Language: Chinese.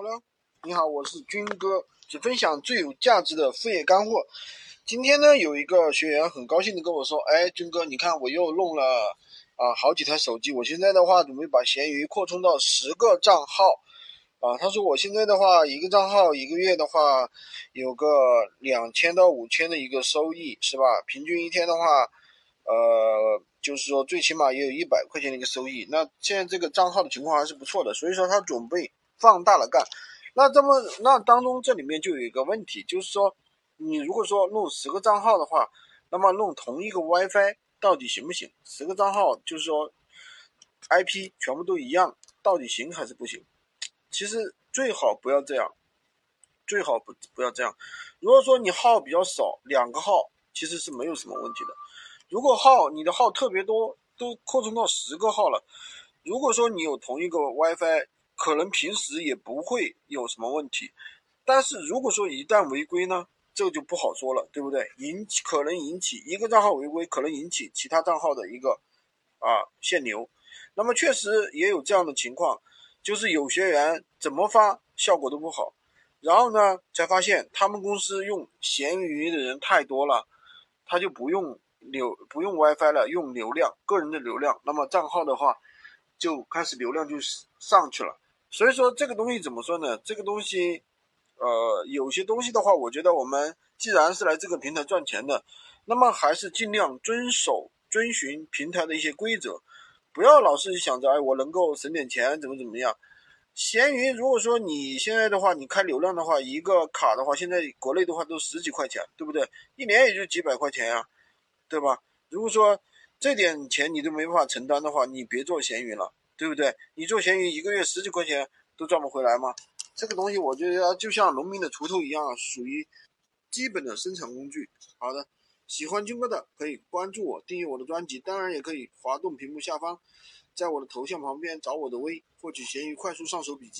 Hello，你好，我是军哥，只分享最有价值的副业干货。今天呢，有一个学员很高兴的跟我说：“哎，军哥，你看我又弄了啊好几台手机，我现在的话准备把闲鱼扩充到十个账号啊。”他说：“我现在的话，一个账号一个月的话有个两千到五千的一个收益，是吧？平均一天的话，呃，就是说最起码也有一百块钱的一个收益。那现在这个账号的情况还是不错的，所以说他准备。”放大了干，那这么那当中这里面就有一个问题，就是说你如果说弄十个账号的话，那么弄同一个 WiFi 到底行不行？十个账号就是说 IP 全部都一样，到底行还是不行？其实最好不要这样，最好不不要这样。如果说你号比较少，两个号其实是没有什么问题的。如果号你的号特别多，都扩充到十个号了，如果说你有同一个 WiFi。可能平时也不会有什么问题，但是如果说一旦违规呢，这个就不好说了，对不对？引起可能引起一个账号违规，可能引起其他账号的一个啊限流。那么确实也有这样的情况，就是有学员怎么发效果都不好，然后呢才发现他们公司用闲鱼的人太多了，他就不用流不用 WiFi 了，用流量个人的流量，那么账号的话就开始流量就上去了。所以说这个东西怎么说呢？这个东西，呃，有些东西的话，我觉得我们既然是来这个平台赚钱的，那么还是尽量遵守、遵循平台的一些规则，不要老是想着哎，我能够省点钱，怎么怎么样。闲鱼如果说你现在的话，你开流量的话，一个卡的话，现在国内的话都十几块钱，对不对？一年也就几百块钱呀，对吧？如果说这点钱你都没办法承担的话，你别做闲鱼了。对不对？你做闲鱼一个月十几块钱都赚不回来吗？这个东西我觉得就像农民的锄头一样，属于基本的生产工具。好的，喜欢军哥的可以关注我，订阅我的专辑，当然也可以滑动屏幕下方，在我的头像旁边找我的微，获取闲鱼快速上手笔记。